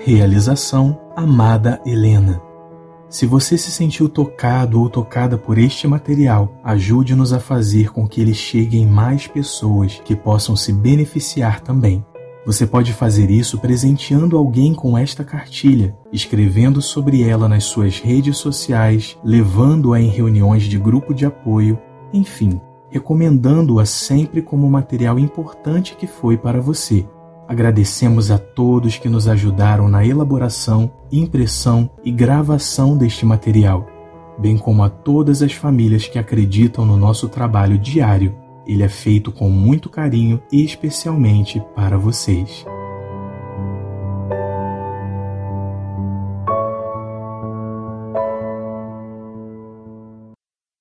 Realização Amada Helena. Se você se sentiu tocado ou tocada por este material, ajude-nos a fazer com que ele chegue em mais pessoas que possam se beneficiar também. Você pode fazer isso presenteando alguém com esta cartilha, escrevendo sobre ela nas suas redes sociais, levando-a em reuniões de grupo de apoio, enfim, recomendando-a sempre como material importante que foi para você. Agradecemos a todos que nos ajudaram na elaboração, impressão e gravação deste material, bem como a todas as famílias que acreditam no nosso trabalho diário. Ele é feito com muito carinho e especialmente para vocês.